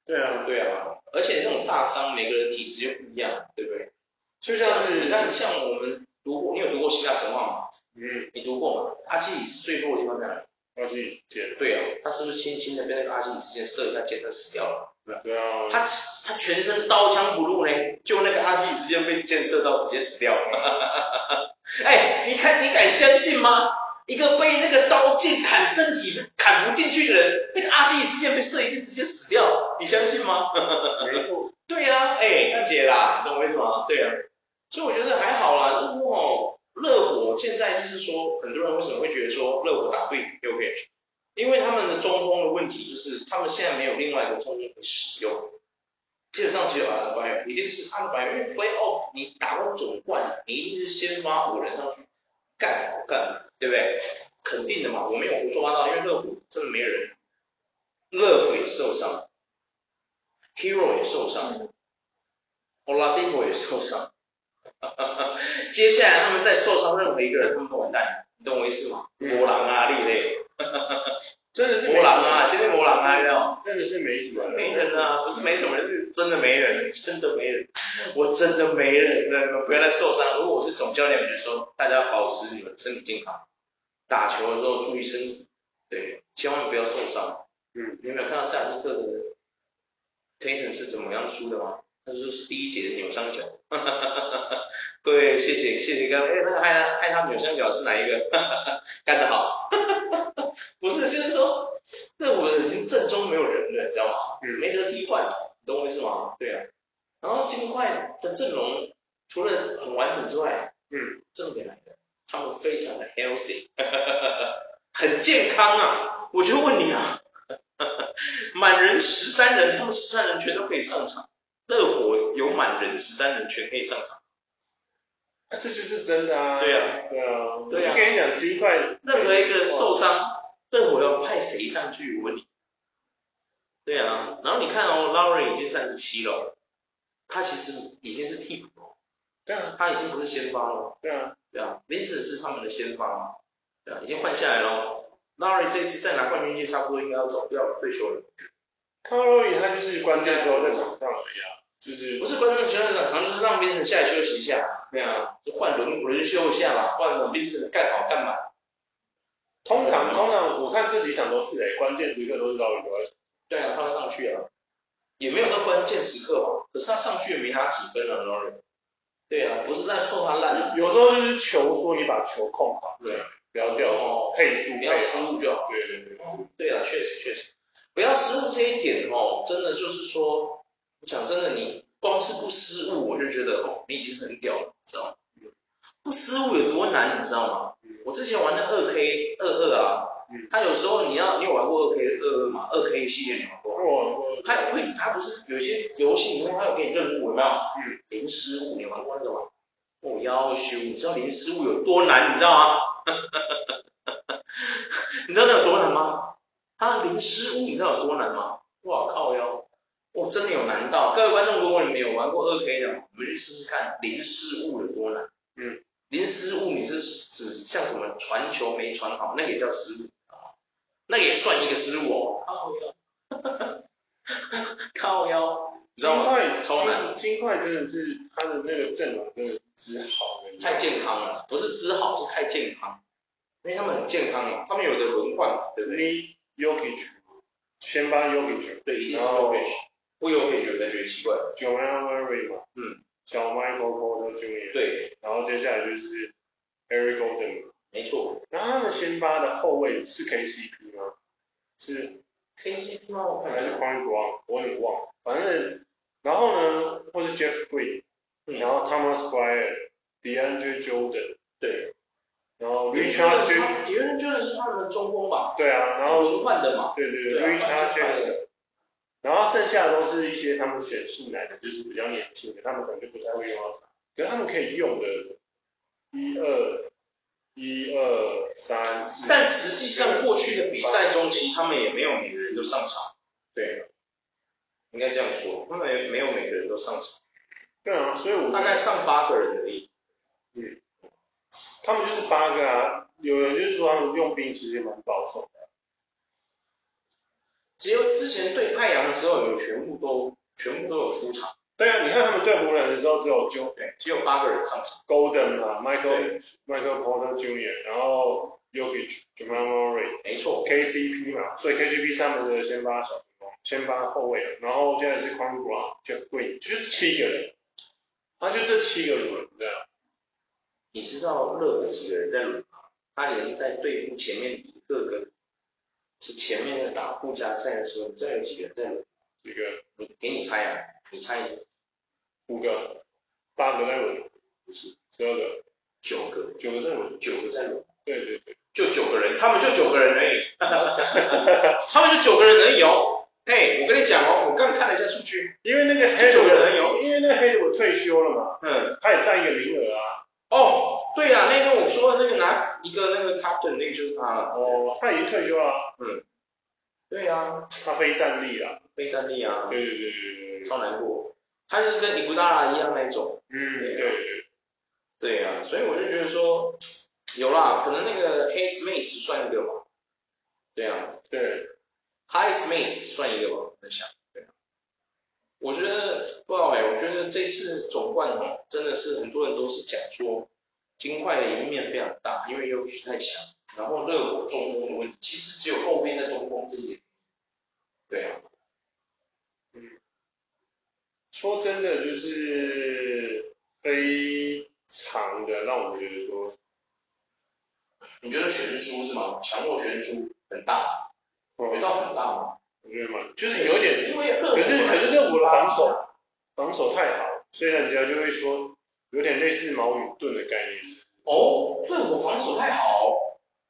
对啊，对啊，而且那种大伤每个人体质又不一样，对不对？就像是你看，像我们读过，你有读过希腊神话吗？嗯，你读过吗？阿基里斯最弱的地方在哪里？阿基里斯腱，对啊，他是不是轻轻的被那个阿基里斯腱射一下，箭他死掉了？对啊，他他全身刀枪不入呢，就那个阿基里斯腱被箭射到直接死掉了。<laughs> 哎，你看你敢相信吗？一个被那个刀剑砍身体砍不进去的人，那个阿基里斯腱被射一箭直接死掉，你相信吗？没错。<laughs> 对呀、啊，哎，看姐啦，懂我意思吗？对啊，所以我觉得还好啦，就是说哦。热火现在就是说，很多人为什么会觉得说热火打对又可以？因为他们的中锋的问题就是他们现在没有另外一个中锋可以使用，基本上只有阿德巴约，一定是阿德巴约，因为 playoff 你打到总冠，你一定是先发五人上去干好干，对不对？肯定的嘛，我没有胡说八道，因为热火真的没人，乐福也受伤，Hero 也受伤，Oladipo 也受伤，<laughs> 接下来他们再受伤任何一个人，他们都完蛋，你懂我意思吗？波狼啊，另类，真的是波狼啊，今天波狼啊，这样，真的是没什么，没人啊，不是没什么人，是真的没人，真的没人，<laughs> 我真的没人了，你们不要再受伤，如果我是总教练，我就说大家保持你们身体健康。打球的时候注意身体，对，千万不要受伤。嗯，你有没有看到赛尔特克的 Tatum 是怎么样输的吗？他说是第一节的扭伤脚。哈哈哈哈哈。各位，谢谢谢谢各位，哎，那个害他害他扭伤脚是哪一个？哈哈哈，干得好。哈哈哈哈不是，就是说，那我已经阵中没有人了，你知道吗？嗯，没得替换，你懂我意思吗？对啊。然后金块的阵容除了很完整之外，嗯，重点来了。他们非常的 healthy，<laughs> 很健康啊！我就问你啊，<laughs> 满人十三人，他们十三人全都可以上场。热火有满人十三人全可以上场，那、啊、这就是真的啊！对啊，对啊，对啊。我跟你讲，金块任何一个人受伤，热火要派谁上去？我问你。对啊，然后你看哦，Lowry 已经三十七了，他其实已经是替补了。对啊，他已经不是先发了。对啊。对啊，Vincent 是他们的先发嘛，对啊，已经换下来了。Lowry 这次再拿冠军季，差不多应该要走要退休了。Lowry 他就是关键时候在场上而已啊，就是不是关键时候在场上，就是让 Vincent 下来休息一下。对啊，就换轮轮休一下嘛，换 Vincent 干好干满。通常通常我看这几场都是诶，关键时刻都是都在。对啊，他要上去啊，也没有到关键时刻嘛，可是他上去也没拿几分啊，Lowry。对啊，不是在说他烂，有时候就是球说你把球控好，对，不要掉哦，配速，不要失误就好。对对对，对啊，确实确实，不要失误这一点哦，真的就是说，我讲真的，你光是不失误，我就觉得哦，你已经是很屌了，你知道吗？不失误有多难，你知道吗？我之前玩的二 K 二二啊，他有时候你要，你有玩过二 K 二二吗？二 K 系列你玩过？玩过。他会，他不是有一些游戏里面他有给你任务，有没有？嗯。零失误，你玩过那个吗？哦要修，你知道零失误有多难，你知道吗？<laughs> 你知道那有多难吗？他零失误，你知道有多难吗？哇靠哟，哦真的有难到。各位观众，如果你没有玩过二 K 的，我们去试试看零失误有多难。嗯。零失误，你是指像什么传球没传好，那个也叫失误啊？那个也算一个失误哦。靠哟。<laughs> 靠腰，金块超难，金块真的是他的那个阵容真的之好，太健康了，不是之好是太健康，因为他们很健康嘛，他们有的轮换嘛，对不对？Jokic 先发 Jokic 对，然后不 Jokic 我才觉得奇怪，Jamal Murray 嘛，嗯，小 Michael Porter Jr. 对，然后接下来就是 Eric Gordon 没错，然后他们先发的后卫是 KCP 吗？是。KCP 吗？我看还是 Quinn Brown，我有点忘。反正，然后呢，或是 Jeff Green，然后 Thomas Bryant，DeAndre Jordan，对，然后 Richard Jefferson，DeAndre Jordan 是他们的中锋吧？对啊，然后轮换的嘛。对对对，Richard Jefferson，然后剩下的都是一些他们选进来的，就是比较年轻的，他们可能就不太会用到他，可是他们可以用的，一二。一二三四，但实际上过去的比赛中，其实他们也没有每个人都上场。对，应该这样说，他们也没有每个人都上场。对啊，所以我大概上八个人而已。嗯，他们就是八个啊，有人就是说他们用兵其实蛮保守的。只有之前对太阳的时候，有全部都全部都有出场。对啊，你看他们对湖人的时候只有九，只有八个人上场。Golden 啊，Michael Michael Porter Jr.，然后 Jokic、Jamal Murray，没错，KCP 嘛，所以 KCP 是他们的先发小前锋，先发后卫，然后现在是 Brown、Jeff Green，就是七个人，他就这七个人这样。你知道热火几个人在轮吗？他连在对付前面一个个，是前面在打附加赛的时候，你知道有几个人在轮？几个？你给你猜啊，你猜一个。五个，八个在轮，不是，十二个，九个，九个在轮，九个在轮，对对对，就九个人，他们就九个人而已，<laughs> 他们就九个人而已哦。嘿，我跟你讲哦，我刚看了一下数据，因为那个黑九个人有，因为那个黑的我退休了嘛，嗯，他也占一个名额啊。哦，对呀，那天我说的那个拿一个那个 captain 那个就是他了。哦，他已经退休了。嗯，对呀，他非战力了。非战力啊。对对对对对。超难过，他就是跟尼古拉一样那种。嗯，对对对。对呀，所以我就觉得说，有啦，可能那个黑 Smith 算一个吧。对啊。对。Hi Smith 算一个吧，我在想。对啊。我觉得不知道哎，我觉得这次总冠哦，真的是很多人都是讲说，金块的赢面非常大，因为又太强，然后热火中锋的问题，其实只有后面的中锋这一点。对啊。嗯。说真的，就是非常的让我觉得说，你觉得悬殊是吗？强弱悬殊很大。味道很大吗？我觉得蛮，就是有点，因为可是可是热火的防守防守太好，所以人家就会说有点类似矛与盾的概念。哦，对我防守太好，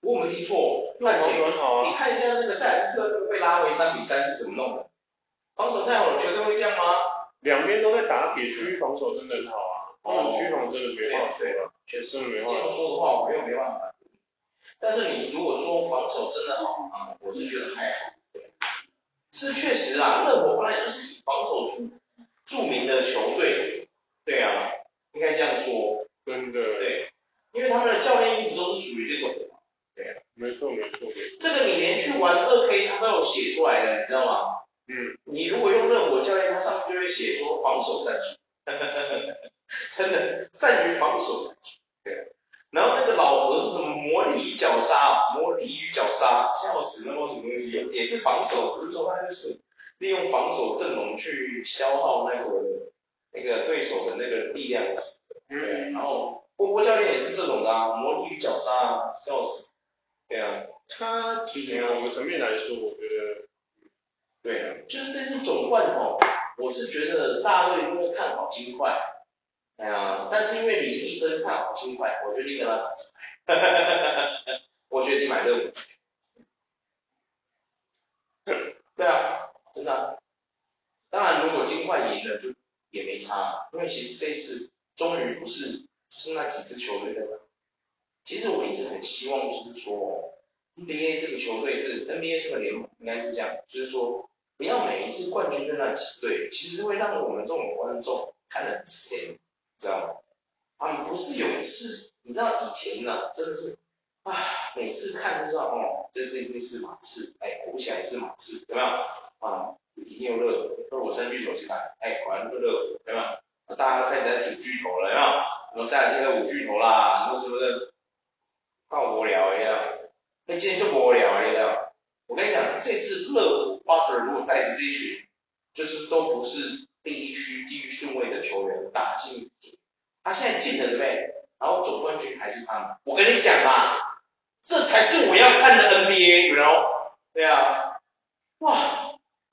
我有没有听错？那防守很好啊。你看一下那个塞尔特克被拉回三比三是怎么弄的？防守太好了，球队会这样吗？两边都在打铁，区域防守真的很好啊。哦，区域防守真的没办法。对了，确实没办法。这样说的话，我又没办法。但是你如果说防守真的好啊，我是觉得还好。是确实啊，热火本来就是以防守著著名的球队，对啊，应该这样说。真的。对，因为他们的教练一直都是属于这种的嘛。对啊。没错没错没错。这个你连去玩二 K 他都有写出来的，你知道吗？嗯。你如果用热火教练，他上面就会写说防守战术。<laughs> 真的，善于防守战术。对啊。然后那个老何是什么魔力与绞杀，魔力与绞杀，笑死，那么什么东西，也是防守，只是说他就是利用防守阵容去消耗那个那个对手的那个力量，对，然后波波教练也是这种的啊，魔力与绞杀啊，笑死，对啊，他其实某个层面来说，我觉得，对啊，就是这次总冠哦，我是觉得大家都一定会看好金块。哎呀，但是因为你医生看好金块，我决定跟他打起来。<laughs> 我决定买热火。<laughs> 对啊，真的啊。当然，如果金块赢了，就也没差，因为其实这一次终于不是就是那几支球队在打。其实我一直很希望，就是说 NBA 这个球队是 NBA 这个联盟应该是这样，就是说不要每一次冠军就那几队，其实会让我们这种观众看得很闲。知道吗？他们不是勇士，你知道以前呢、真的是啊，每次看就知道哦，这是一定是马刺，哎，果不其然也是马刺，有没有？啊，一定有热火，热火三巨头去打，哎，果然是热火，有没有？大家都开始在组巨头了，有没有？我们赛尔提克五巨头啦，那是不是？够无聊的呀？那今天就无聊的呀？我跟你讲，这次热火 Butler 如果带着这一群，就是都不是第一区第一顺位的球员打进。他现在进了对不对？然后总冠军还是他们。我跟你讲啊，这才是我要看的 NBA，你知道？对啊，哇，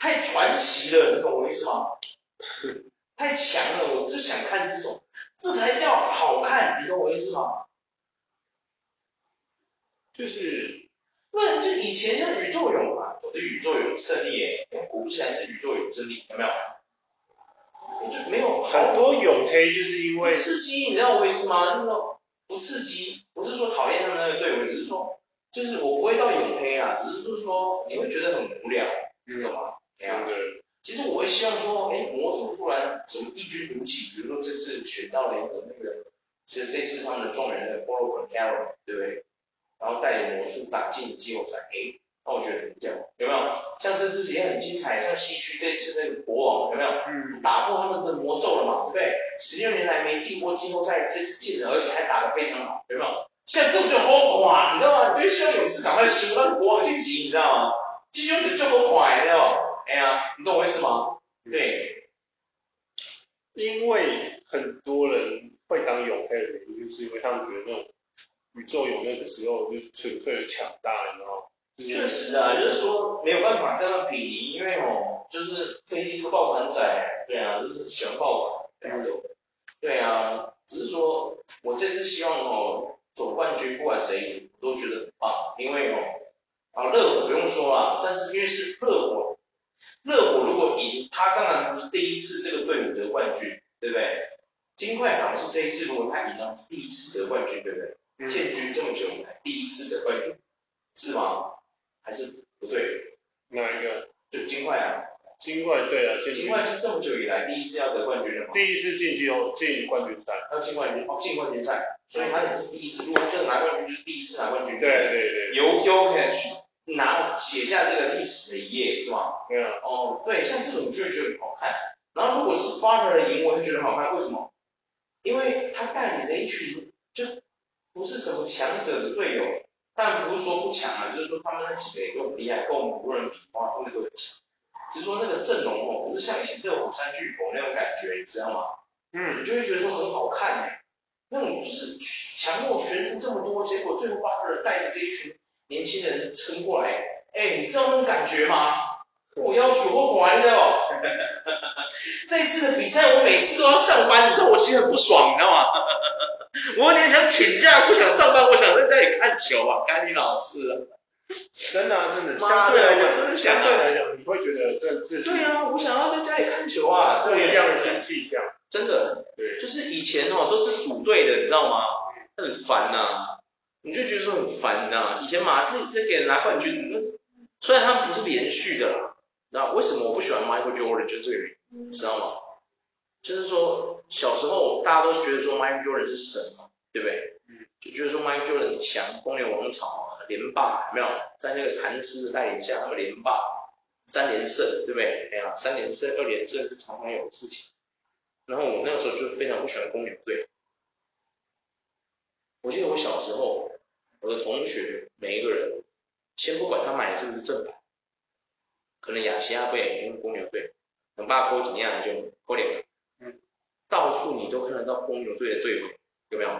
太传奇了，你懂我意思吗？太强了，我就想看这种，这才叫好看，你懂我意思吗？就是，不然就以前像宇宙勇啊，我的宇宙勇胜利诶，果不其然是宇宙勇胜利，有没有？就没有很多黝黑，就是因为不刺激，你知道我意思吗？那种不刺激，不是说讨厌他们那个队伍，只是说，就是我不会到永黑啊，只是就是说你会觉得很无聊，你懂吗？对啊。其实我会希望说，哎，魔术突然什么异军突起，比如说这次选到了一个那个，其实这次他们的状元的 Paolo Banchero 对不对？然后带领魔术打进季后赛，哎。那我觉得很屌有没有？像这次也很精彩，像西区这次那个国王有没有？嗯。打破他们的魔咒了嘛，对不对？十六年来没进过季后赛，这次进了，而且还打得非常好，有没有？像这种就好看，你知道吗？就希望勇士赶快输，让国王晋级，你知道吗？这种就好快，你知道吗？哎呀，你懂我意思吗？对。因为很多人会当永黑的原因，就是因为他们觉得那种宇宙有那个时候就是纯粹的强大，你知道吗？确实啊，就是说没有办法跟他比，因为哦，就是飞机是个爆款仔，对啊，就是喜欢抱团，对，对啊，只是说我这次希望哦，总冠军不管谁赢，都觉得很棒，因为哦，啊热火不用说了，但是因为是热火，热火如果赢，他当然不是第一次这个队伍得冠军，对不对？金块好像是这一次，如果他赢了，第一次得冠军，对不对？嗯、建军这么久以来第一次得冠军，是吗？还是不对？哪一个？就金块啊。金块对啊，金块是这么久以来第一次要得冠军的吗？第一次进季后进冠军赛，要进冠军哦，进冠军赛，所以他也是第一次。如果真的拿冠军，就是第一次拿冠军。对对对。由 Jokic 拿写下这个历史的一页，是吗？对啊。哦，对，像这种就会觉得很好看。然后如果是 Butler 赢，我就觉得好看，为什么？因为他带领的一群就不是什么强者的队友，但不是说不强啊，就是说他们那几个也都很厉害，跟我们湖人比的话，他们都很强。只是说那个阵容哦，不是像以前热火三巨头那种感觉，你知道吗？嗯，你就会觉得说很好看哎，那种就是强弱悬殊这么多，结果最后巴特尔带着这一群年轻人撑过来，哎，你知道那种感觉吗？我要求不完的哦。<laughs> 这次的比赛我每次都要上班，你知道我其实很不爽，你知道吗？<laughs> 我有点想请假，不想上班，我想在家里看球啊，干你老师啊。真的、啊，真的，相对来讲，真的相对来讲，你会觉得这这对啊，我想要在家里看球啊，这里这样的天气下，真的，对，就是以前哦都是组队的，你知道吗？很烦呐、啊，你就觉得说很烦呐、啊。以前马刺是给人拿冠军，虽然他们不是连续的啦，那为什么我不喜欢 Michael Jordan？就是这个原因，知道吗？就是说小时候大家都觉得说 Michael Jordan 是神嘛，对不对？就觉得说 Michael Jordan 很强，公牛王朝啊。连霸有没有在那个禅师的带领下，他们连霸三连胜，对不对？哎呀，三连胜、二连胜是常常有的事情。然后我那个时候就非常不喜欢公牛队。我记得我小时候，我的同学每一个人，先不管他买的是不是正版，可能亚齐亚贝、用公牛队，能把扣怎么样就扣脸。嗯，到处你都看得到公牛队的队徽，有没有？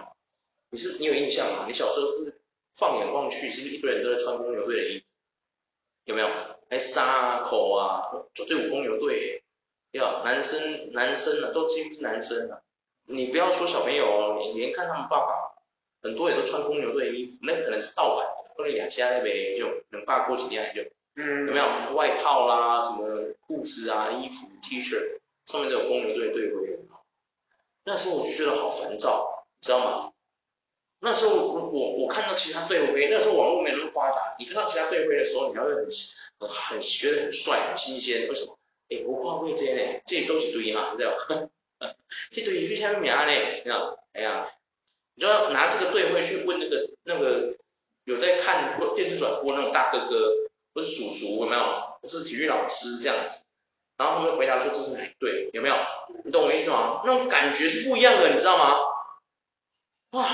你是你有印象吗？你小时候是不是？放眼望去，是不是一堆人都在穿公牛队的衣服？有没有？还沙口啊，就队伍公牛队，要男生男生啊，都几乎是男生啊。你不要说小朋友哦，你连看他们爸爸，很多人都穿公牛队的衣服，那可能是盗版的，或者亚家那边就能霸过几天就，嗯，有没有？外套啦，什么裤子啊，衣服 T 恤上面都有公牛队队徽。那时候我就觉得好烦躁，你知道吗？那时候我我我看到其他队徽，那时候网络没那么发达，你看到其他队徽的时候，你还会很很很觉得很帅很新鲜，为什么？哎，我看过这些呢，这些都是对哈，你知道吗？<laughs> 这队是什么名呢？你知道？哎呀，你就要拿这个队徽去问那个那个有在看电视转播那种大哥哥或是叔叔有没有？或是体育老师这样子，然后他们回答说这是哪队？有没有？你懂我意思吗？那种感觉是不一样的，你知道吗？哇！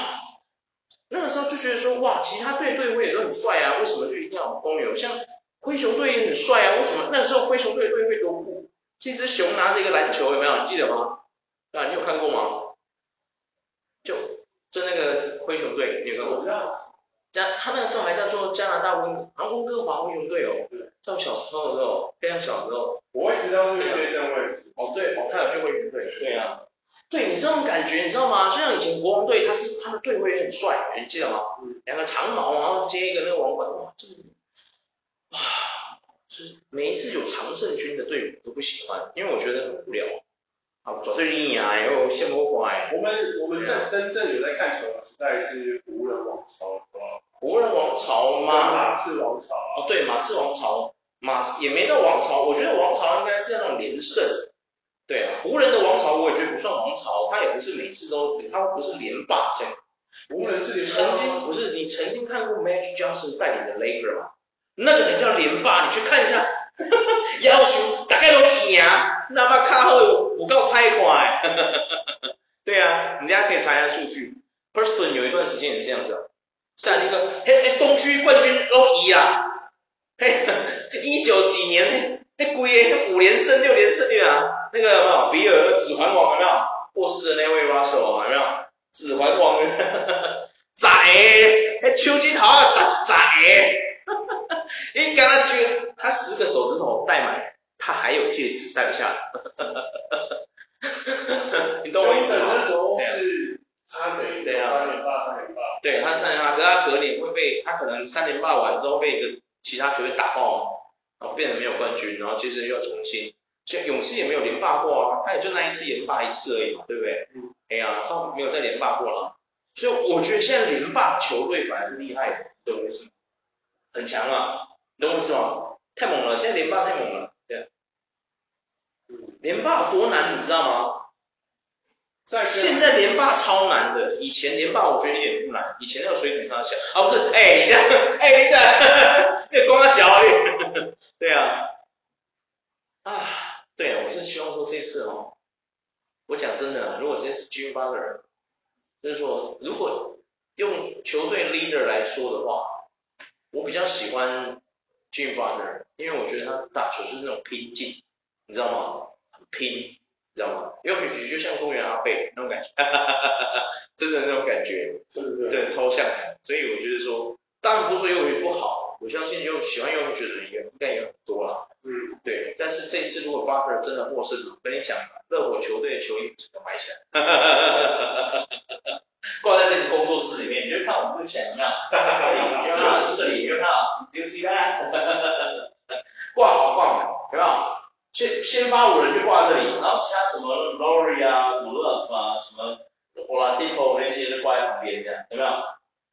那个时候就觉得说，哇，其他队队徽也都很帅啊，为什么就一定要公牛？像灰熊队也很帅啊，为什么？那时候灰熊队队徽多酷，这只熊拿着一个篮球，有没有？你记得吗？啊，你有看过吗？就就那个灰熊队，你有看过？我知道。加他那个时候还叫做加拿大温，啊温哥华灰熊队哦。对。在我小时候的时候，非常小的时候。我也知道是那些身位置。哦对，哦他有去灰熊队。对啊。对你这种感觉，你知道吗？就像以前国王队，他是他的队徽也很帅，你记得吗？两个长矛，然后接一个那个王冠，哇，这个啊，就是每一次有常胜军的队伍都不喜欢，因为我觉得很无聊。啊，左队厉害，又羡慕过来。我们我们在真正有在看球的时代是湖人王朝？湖人王朝吗？马刺王朝。哦，对，马刺王朝，马也没到王朝，我觉得王朝应该是那种连胜。对啊，湖人的王朝我也觉得不算王朝，他也不是每次都，他不是连霸这样。湖人是曾经不是你曾经看过 Magic Johnson 带领的 Lakers 吗？那个才叫连霸，你去看一下，<laughs> 要求大概都赢，那么卡后有够拍快。<laughs> 对啊，人家可以查一下数据，Person 有一段时间也是这样子，像那个嘿嘿东区冠军都赢啊，嘿，<laughs> 一九几年，嘿贵诶，五连胜六连胜对啊。那个有没有比尔的指环王有没有过世的那位 Russell 有没有指环王？仔，哎，秋金桃啊，仔仔，你刚刚觉得他十个手指头戴满，他还有戒指戴不下来，<laughs> 你懂我意思吗？那时候是他等于三连霸，三连霸。对，他是三连霸，可是他隔年会被他可能三连霸完之后被一个其他球队打爆嘛，然后变成没有冠军，然后接着又要重新。像勇士也没有连霸过啊，他也就那一次连霸一次而已嘛，对不对？嗯。哎呀，他没有再连霸过了。所以我觉得现在连霸球队反而是厉害的，懂我意思吗？很强啊，懂我意思吗？太猛了，现在连霸太猛了，对。连霸有多难，你知道吗？在现在连霸超难的，以前连霸我觉得一点不难，以前那个水准上小啊，不是，哎、欸，<laughs> 你这样，哎、欸，你这样，那光小而已，<laughs> 对啊，啊，对啊，我是希望说这次哦，我讲真的，如果这次 Jimmy Butler，就是说，如果用球队 leader 来说的话，我比较喜欢 Jimmy Butler，因为我觉得他打球是那种拼劲，你知道吗？很拼。知道吗？约基奇就像公园阿贝那种感觉，哈哈哈哈哈，真的那种感觉，对对对，对，超像的。所以我觉得说，当然不是说约基奇不好，我相信有喜欢约基奇的人应该也很多啦。嗯，对。但是这次如果巴克尔真的获胜，我跟你讲，热火球队的球衣整个买起来，哈哈哈哈哈，<laughs> 挂在这个工作室里面，你就看我们这墙一样，哈哈哈哈哈，你看就这里，你看，You see that？哈哈哈哈哈，挂好挂满，有？没有？先先发五人就挂这里，然后其他什么 Lori 啊、Love 啊、什么 Oladipo 那些都挂在旁边，这样有？没有？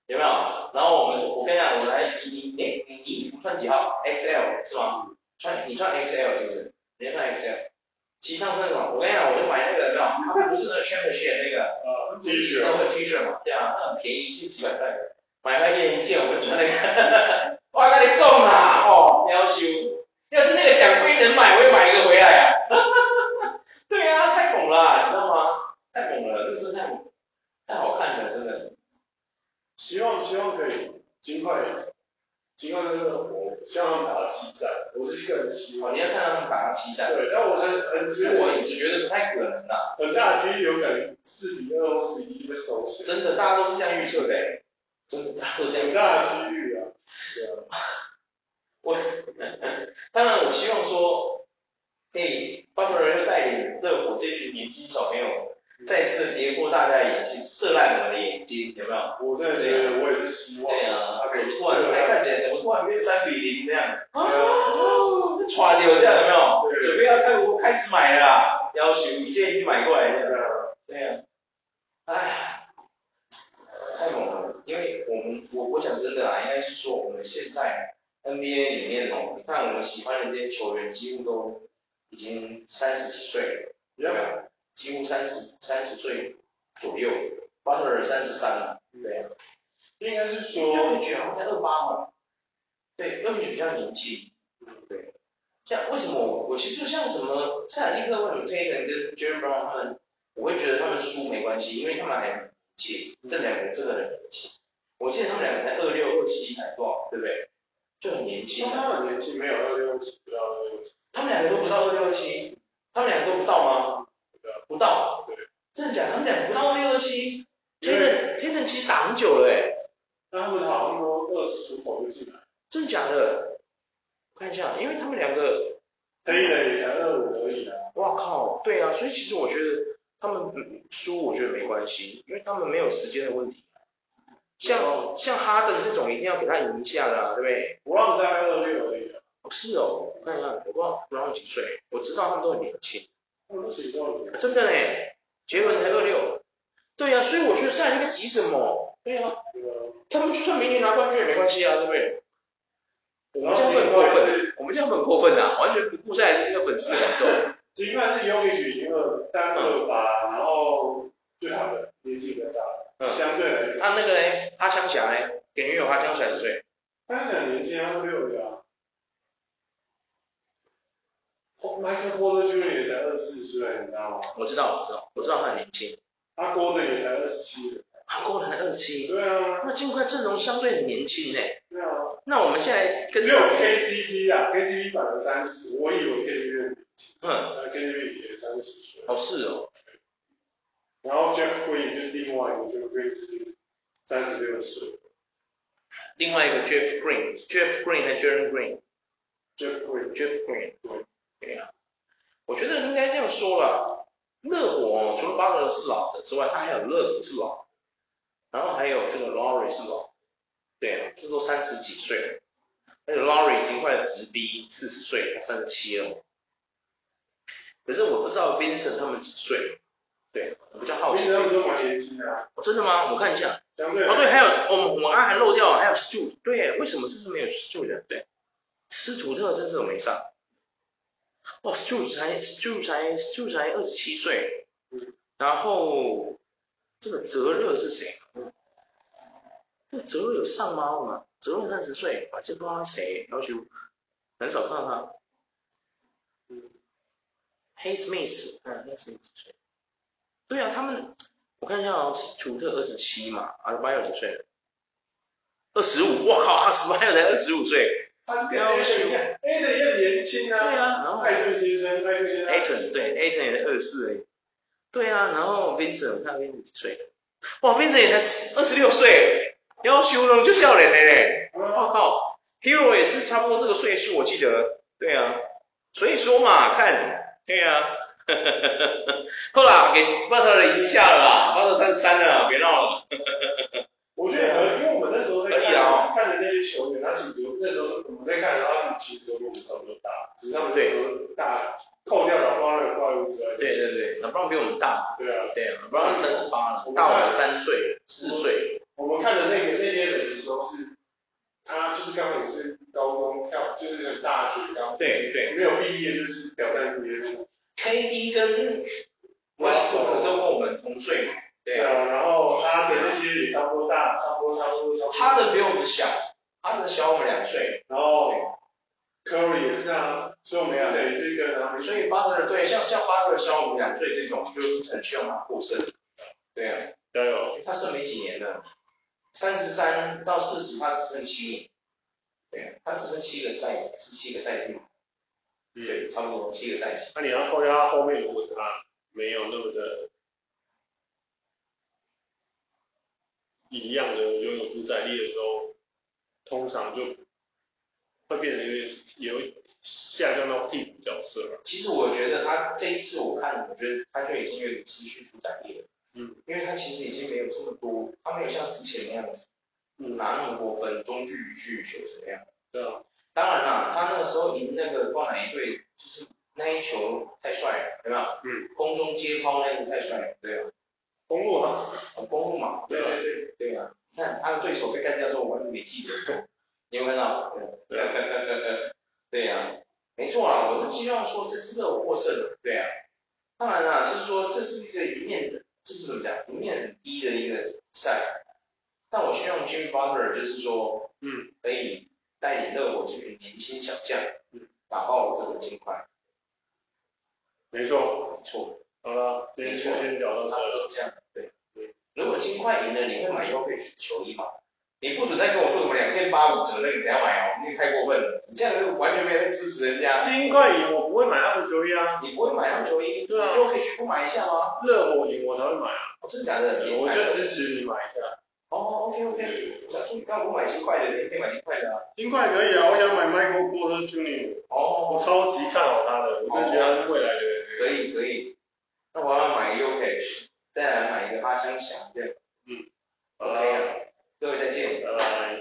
有没有？然后我们我跟你讲，我来你你你你衣服穿几号？XL 是吗？穿你穿 XL 是不是？你要穿 XL。其上穿什么？我跟你讲，我就买那个，有没有？他不是那个 Championship 那个呃 T 恤，那个 T 恤嘛，对啊，那很便宜，就几百块，买了一人一件，<laughs> 我就穿那个，哇，那你够啦，哦，要修。要是那个奖杯能买，我也买一个回来啊！<laughs> 对啊，太猛了，啊，你知道吗？太猛了，那个真的太猛，太好看了，真的。希望希望可以尽快，尽快那个火，希望他们打到七战。我是个人希望。你要看打到七战。对，但我觉得很，是我一直觉得不太可能的。很大的几率有可能四比二或四比一会收起。真的，大家都是这样预测的。真的，大家都这样。很大的几率啊。对啊。我，<laughs> 当然我希望说，可以巴特勒又带领热火这群年轻小朋友，再次跌破大家的眼睛，射烂我们的眼睛，有没有？我真的觉得我也是希望。对啊，怎么突然还看起来怎么突然变三比零这样？啊，唰掉这样有没有？准备要开我开始买了，要求一件一件买过来这样。对啊。哎，太猛了，因为我们我我讲真的啊，应该是说我们现在。NBA 里面哦，你看我们喜欢的这些球员，几乎都已经三十几岁了，有没有？几乎三十三十岁左右，巴特尔三十三了，对呀。应该是说，约基奇好像才二八嘛。对，约基奇比较年轻。对。像为什么我我其实像什么塞尔蒂克为什么这一个人跟 Jaylen Brown 他们，我会觉得他们输没关系，因为他们还很年轻，这两个这个人年轻。我记得他们两个才二六二七还多少，对不对？就很年轻，他很年轻，没有二六二七，不到二六七。他们两个都不到二六二七，他们两个都不到吗？不到。对。真的假的？他们两个不到二六七。Payton，Payton 其实打很久了哎。那他们好像都二十出头就进来。真的假的？我看一下，因为他们两个。黑人也才二五而已啊。哇靠，对啊，所以其实我觉得他们输，我觉得没关系，因为他们没有时间的问题。像像哈登这种一定要给他赢一下的啊，对不对？我让大概二六而已。哦，是哦，我看一下，我不知道布朗几岁，我知道他们都很年轻。真的嘞，杰伦才二六。对呀，所以我觉得现在应该急什么？对呀，他们就算明年拿冠军也没关系啊，对不对？我们这样很过分，我们这样很过分啊，完全不顾赛那个粉丝的感受。尽管是约基奇已经二单二八，然后最好的年纪比较大。嗯，相对来讲，啊那个嘞，阿枪侠嘞，给女友阿枪侠是谁？他两年纪二六的啊。Michael Porter Jr. 也才二十四岁，你知道吗？我知道，我知道，我知道他很年轻。阿郭的也才二十七。阿郭的才二十七。对啊。那金块阵容相对很年轻哎。对啊。那我们现在跟只有 KCP 啊，KCP 反而三十，我以为 KCP 很年轻。嗯。KCP 也三十岁。哦，是哦。然后 Jeff Green 就是另外一个 Jeff Green 是三十六岁。另外一个 Jeff Green，Jeff Green 和 Jaren Green，Jeff Green，Jeff Green，对，对呀。我觉得应该这样说了，热火除了巴特勒是老的之外，他还有乐福是老的。然后还有这个 Lowry 是老？对，这都三十几岁了，而且 Lowry 已经快直逼四十岁，他三十七了。可是我不知道 Vincent 他们几岁，对，我比较好奇。他们都蛮年轻的啊。哦，真的吗？我看一下。相对。哦，对，还有我们我们刚才还漏掉了，还有 Stu，对，为什么这次没有 Stu 的？对，斯图特这次我没上。哦，Stu 才 Stu 才 Stu 才二十七岁，然后这个泽热是谁？这泽热有上吗？吗？泽热三十岁，啊，这不知道他谁，要求很少看到他。嗯，Hey Smith，看 Hey Smith 几岁？对啊，他们我看一下哦，图特二十七嘛，阿德巴约几岁？二十五，我靠，阿德巴约才二十五岁。他跟 A 的一样，A 的也很年轻啊。对啊，然后艾顿先生，艾顿先生。Ayton 对，Ayton 也是二十四而已。对啊，然后 Vincent，我看 Vincent 几岁？哇，Vincent 也才二十六岁，要修容就笑脸的嘞。我靠，Hero 也是差不多这个岁数，我记得。对啊，所以说嘛，看，对啊，呵呵呵后来给 Butler 赢下了吧，Butler 三十三了，别闹了。我觉得因为我们那时候在看，啊、看的那些球员，他其实那时候我们在看，然后他们其实都比我们差不多大，只是他们都大，扣掉老布朗的怪物之外。对对对，老布朗比我们大。对啊。对啊，老布朗三十八了，大我们三岁、四岁。我们看的那个那些人的时候是，他就是刚好也是高中跳，就是很大学刚。对对。没有毕业就是表在毕业。KD 跟 Westbrook 都跟我们同岁嘛。对啊，然后他的那些也差不多大，差不多差不多差不多。他的比我们小，他的小我们两岁。然后 Curry 也是啊，所以我们要等于是一个，然后所以巴特勒对，像像巴特勒小我们两岁这种，就是很需要他过胜。对啊，加油。他剩没几年了，三十三到四十，他只剩七年。对啊，他只剩七个赛季，是七个赛季嘛？对，差不多七个赛季。那你要扣掉他后面，如果他没有那么的。一样的拥有主宰力的时候，通常就会变得有点有下降到替补角色了。其实我觉得他这一次我看，我觉得他就已经有点失去主宰力了。嗯。因为他其实已经没有这么多，他没有像之前那样子，嗯，拿那么多分，中距离距离球这样。对啊。当然啦，他那个时候赢那个灌篮一队，就是那一球太帅了，对吧？嗯。空中接抛那个太帅了，对啊。公路啊，公路嘛，对对对，对啊，你看他的对手被干掉之后，我完全没记得，你有看到？对，对呀，没错啊，我是希望说这是个获胜的，对啊，当然啦，就是说这是一个一面的，这是怎么讲？一面很低的一个赛，但我希望 Jimmy Butler 就是说，嗯，可以带领热火这群年轻小将，嗯，打爆这个金块。没错，没错。好了，今天先聊到这了。如果金块赢了，你会买优佩奇球衣吗？你不准再跟我说什么两件八五折，那个怎样买哦？那个太过分了，你这样子完全没有在支持人家。金块赢，我不会买他们球衣啊。你不会买他们球衣？对啊。优佩奇不买一下吗？热火赢我才会买啊。真的假的？我就支持你买一下。哦，OK OK。我想说你刚刚不买金块的，你可以买金块的啊。金块可以啊，我想买 Michael Porter Jr. 哦。我超级看好他的，我就觉得他是未来的。可以可以。那我要买 Jokic，再来买一个八枪响，对吧？嗯，OK 啊，各位再见，拜拜。